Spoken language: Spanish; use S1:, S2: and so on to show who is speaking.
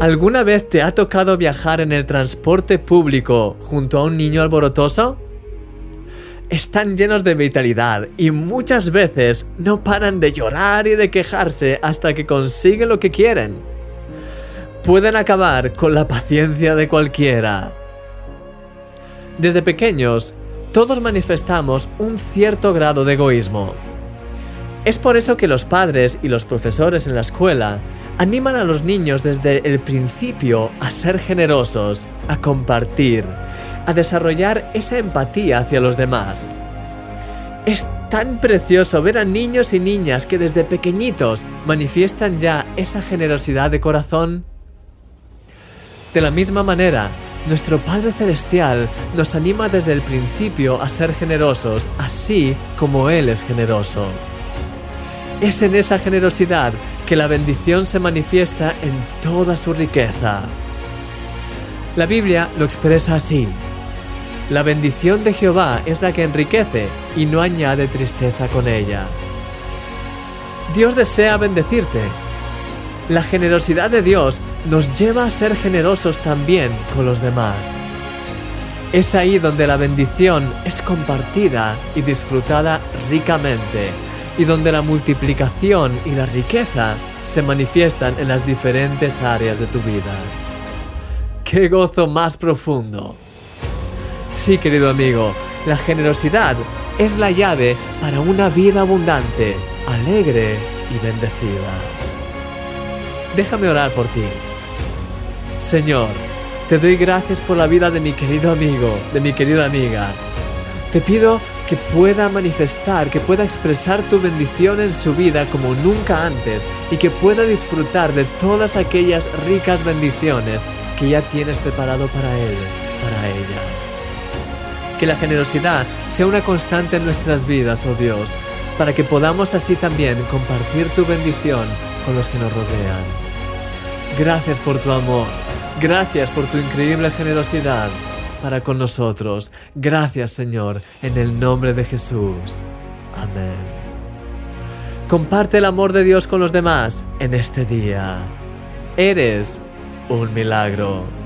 S1: ¿Alguna vez te ha tocado viajar en el transporte público junto a un niño alborotoso? Están llenos de vitalidad y muchas veces no paran de llorar y de quejarse hasta que consiguen lo que quieren. Pueden acabar con la paciencia de cualquiera. Desde pequeños, todos manifestamos un cierto grado de egoísmo. Es por eso que los padres y los profesores en la escuela animan a los niños desde el principio a ser generosos, a compartir, a desarrollar esa empatía hacia los demás. Es tan precioso ver a niños y niñas que desde pequeñitos manifiestan ya esa generosidad de corazón. De la misma manera, nuestro Padre Celestial nos anima desde el principio a ser generosos, así como Él es generoso. Es en esa generosidad que la bendición se manifiesta en toda su riqueza. La Biblia lo expresa así. La bendición de Jehová es la que enriquece y no añade tristeza con ella. Dios desea bendecirte. La generosidad de Dios nos lleva a ser generosos también con los demás. Es ahí donde la bendición es compartida y disfrutada ricamente y donde la multiplicación y la riqueza se manifiestan en las diferentes áreas de tu vida. ¡Qué gozo más profundo! Sí, querido amigo, la generosidad es la llave para una vida abundante, alegre y bendecida. Déjame orar por ti. Señor, te doy gracias por la vida de mi querido amigo, de mi querida amiga. Te pido que pueda manifestar, que pueda expresar tu bendición en su vida como nunca antes y que pueda disfrutar de todas aquellas ricas bendiciones que ya tienes preparado para él, para ella. Que la generosidad sea una constante en nuestras vidas, oh Dios, para que podamos así también compartir tu bendición con los que nos rodean. Gracias por tu amor, gracias por tu increíble generosidad para con nosotros. Gracias Señor, en el nombre de Jesús. Amén. Comparte el amor de Dios con los demás en este día. Eres un milagro.